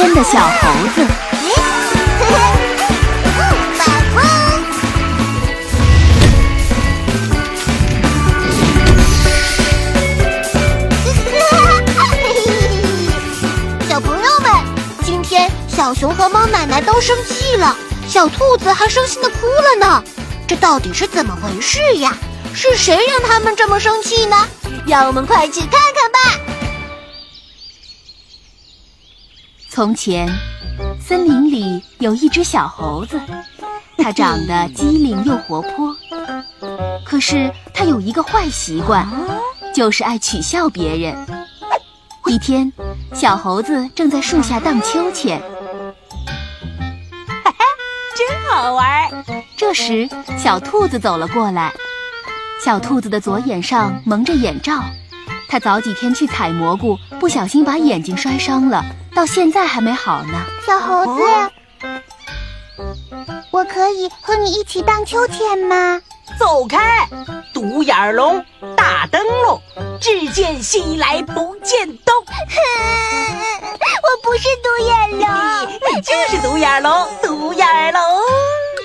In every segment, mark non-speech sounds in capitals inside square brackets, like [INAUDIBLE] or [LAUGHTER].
荡秋千的小猴子，小朋友们，今天小熊和猫奶奶都生气了，小兔子还伤心的哭了呢。这到底是怎么回事呀？是谁让他们这么生气呢？让我们快去看看吧。从前，森林里有一只小猴子，它长得机灵又活泼。可是它有一个坏习惯，就是爱取笑别人。一天，小猴子正在树下荡秋千，哈哈，真好玩！这时，小兔子走了过来。小兔子的左眼上蒙着眼罩，它早几天去采蘑菇，不小心把眼睛摔伤了。到现在还没好呢，小猴子，我可以和你一起荡秋千吗？走开，独眼龙，大灯笼，只见西来不见东。[LAUGHS] 我不是独眼龙，你就是独眼龙，独眼龙。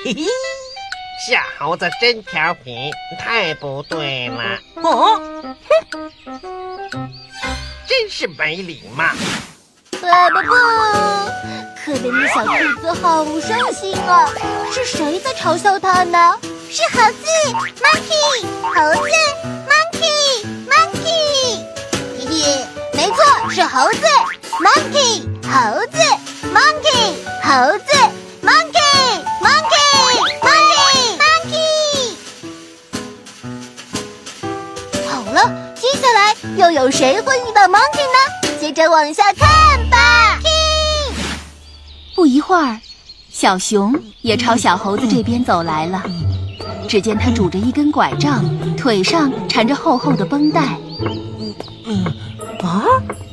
嘿嘿，小猴子真调皮，太不对了。哦，哼，真是没礼貌。爸爸不，可怜的小兔子好伤心啊！是谁在嘲笑它呢？是猴子，monkey，猴子，monkey，monkey。嘿嘿，没错，是猴子，monkey，猴子，monkey，猴子，monkey，monkey，monkey，monkey。好了，接下来又有谁会遇到 monkey 呢？接着往下看吧。不一会儿，小熊也朝小猴子这边走来了。只见他拄着一根拐杖，腿上缠着厚厚的绷带。嗯嗯啊，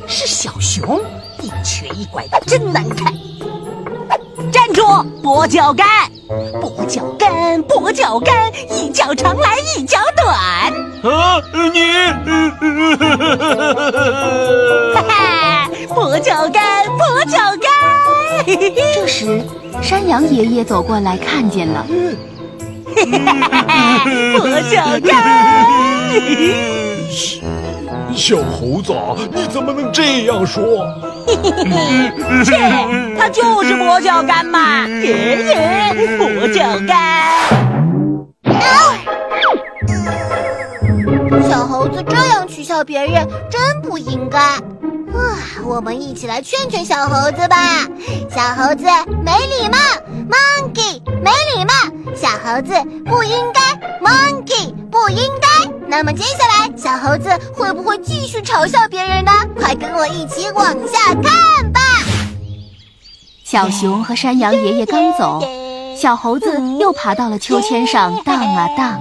是小熊，一瘸一拐的，真难看。站住，跛脚干！跛脚干，跛脚干，一脚长来一脚短。啊，你！哈哈，跛脚干，跛脚干。这 [LAUGHS] 时，山羊爷爷走过来，看见了。[LAUGHS] 跛脚干。小猴子，你怎么能这样说？嘿嘿嘿切，他就是跛脚干嘛！爷爷，跛脚干。小猴子这样取笑别人，真不应该。啊，我们一起来劝劝小猴子吧。小猴子没礼貌，monkey 没礼貌，小猴子不应该，monkey 不应该。那么接下来，小猴子会不会继续嘲笑别人呢？快跟我一起往下看吧。小熊和山羊爷爷刚走，小猴子又爬到了秋千上荡啊荡。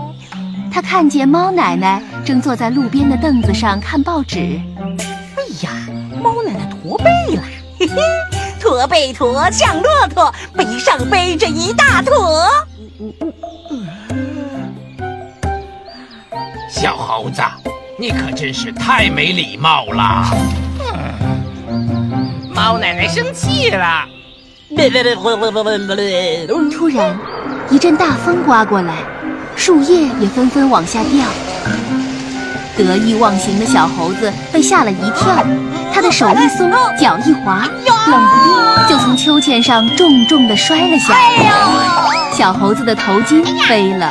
他看见猫奶奶正坐在路边的凳子上看报纸。哎呀，猫奶奶驼背了，[LAUGHS] 嘿嘿，驼背驼像骆驼，背上背着一大坨。小猴子，你可真是太没礼貌了！猫奶奶生气了。突然，一阵大风刮过来，树叶也纷纷往下掉。得意忘形的小猴子被吓了一跳，他的手一松，脚一滑，冷不丁就从秋千上重重的摔了下来。小猴子的头巾飞了。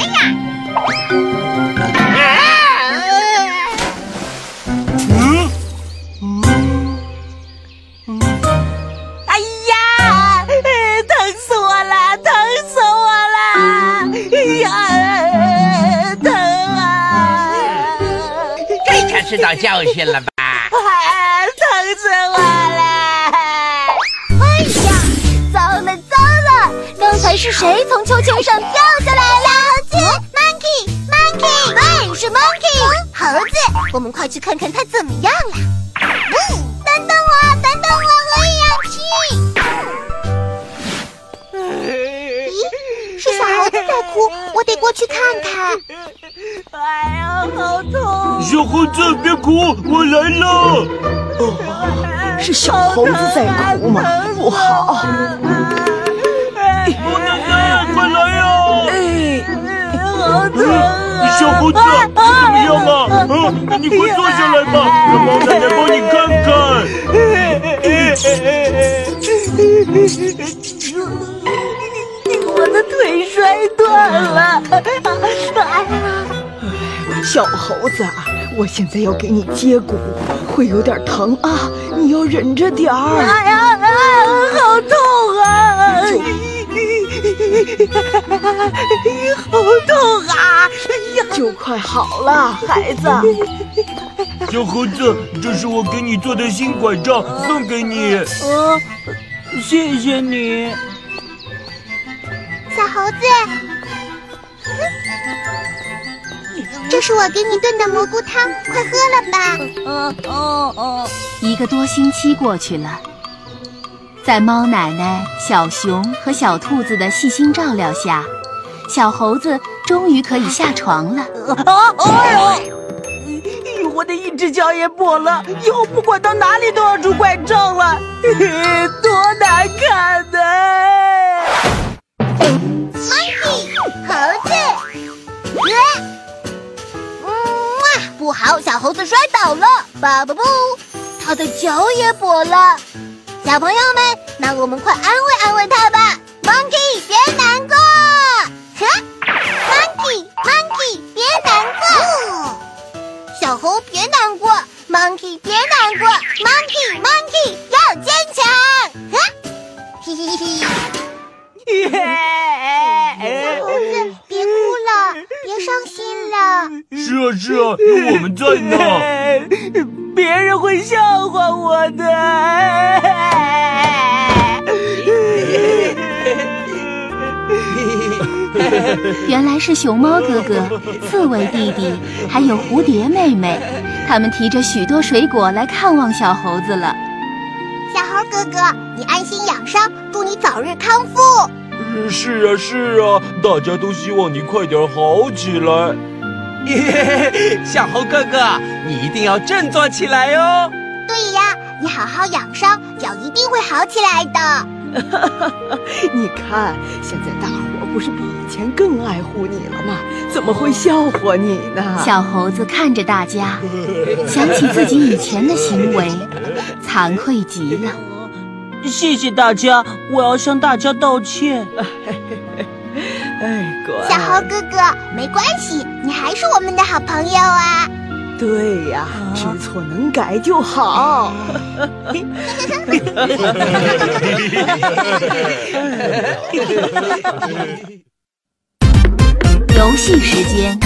到教训了吧？哎，疼死我了。哎呀，糟了糟了，刚才是谁从秋千上掉下来了？猴子？monkey monkey。喂，是 monkey 猴子。我们快去看看他怎么样了。嗯。过去看看。哎呀，好痛！小猴子别哭，我来了。哦，是小猴子在哭吗？不好！老奶奶，快来呀！哎，好痛！小猴子怎么样啊？嗯，你快坐下来吧，小猴子啊，我现在要给你接骨，会有点疼啊，你要忍着点儿。哎呀啊，好痛啊！好痛啊！哎呀，就快好了，孩子。小猴子，这是我给你做的新拐杖，送给你。啊，谢谢你，小猴子。这是我给你炖的蘑菇汤，快喝了吧。哦哦哦。一个多星期过去了，在猫奶奶、小熊和小兔子的细心照料下，小猴子终于可以下床了。啊！哎呦！我的一只脚也跛了，以后不管到哪里都要拄拐杖了，[LAUGHS] 多难看呢！Monkey，猴子，不好，小猴子摔倒了，爸爸不，他的脚也跛了。小朋友们，那我们快安慰安慰他吧，Monkey，别难过，哈，Monkey，Monkey，别难过。小猴别难过，Monkey 别难过，Monkey Monkey 要坚强，哈，嘿嘿嘿。小猴子别伤心了。是啊是啊，有我们在呢。[LAUGHS] 别人会笑话我的。[LAUGHS] 原来是熊猫哥哥、刺猬弟弟，还有蝴蝶妹妹，他们提着许多水果来看望小猴子了。小猴哥哥，你安心养伤，祝你早日康复。是啊是啊，大家都希望你快点好起来。[LAUGHS] 小猴哥哥，你一定要振作起来哦。对呀，你好好养伤，脚一定会好起来的。[LAUGHS] 你看，现在大伙不是比以前更爱护你了吗？怎么会笑话你呢？小猴子看着大家，想起自己以前的行为，[LAUGHS] 惭愧极了。谢谢大家，我要向大家道歉。[LAUGHS] 哎，乖。小猴哥哥，没关系，你还是我们的好朋友啊。对呀，知错能改就好。游戏时间，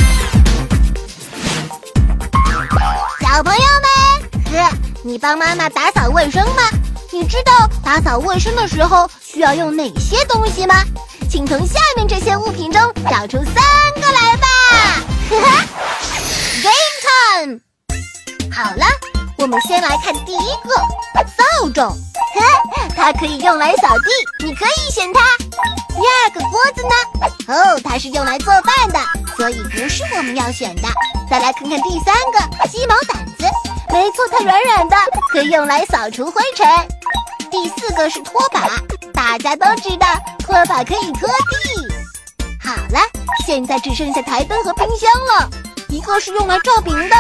小朋友们，你帮妈妈打扫卫生吗？你知道打扫卫生的时候需要用哪些东西吗？请从下面这些物品中找出三个来吧。哈 [LAUGHS] 哈，Game time！好了，我们先来看第一个扫帚，[LAUGHS] 它可以用来扫地，你可以选它。第二个锅子呢？哦，它是用来做饭的，所以不是我们要选的。再来看看第三个鸡毛掸子，没错，它软软的，可以用来扫除灰尘。第四个是拖把，大家都知道拖把可以拖地。好了，现在只剩下台灯和冰箱了，一个是用来照明的，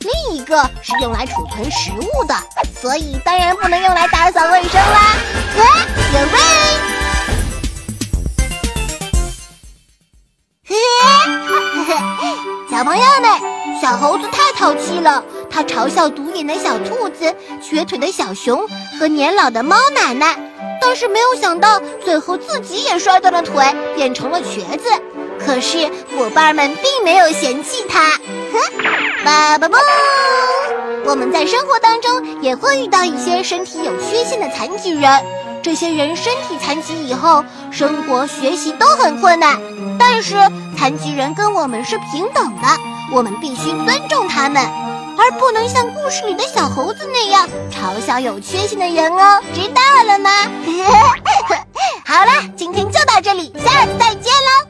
另一个是用来储存食物的，所以当然不能用来打扫卫生啦。来，准备。嘿嘿，小朋友们，小猴子太淘气了。他嘲笑独眼的小兔子、瘸腿的小熊和年老的猫奶奶，但是没有想到，最后自己也摔断了腿，变成了瘸子。可是伙伴们并没有嫌弃他。哼，爸爸不，我们在生活当中也会遇到一些身体有缺陷的残疾人，这些人身体残疾以后，生活学习都很困难。但是残疾人跟我们是平等的，我们必须尊重他们，而不能像故事里的小猴子那样嘲笑有缺陷的人哦。知道了吗？[LAUGHS] 好了，今天就到这里，下次再见喽。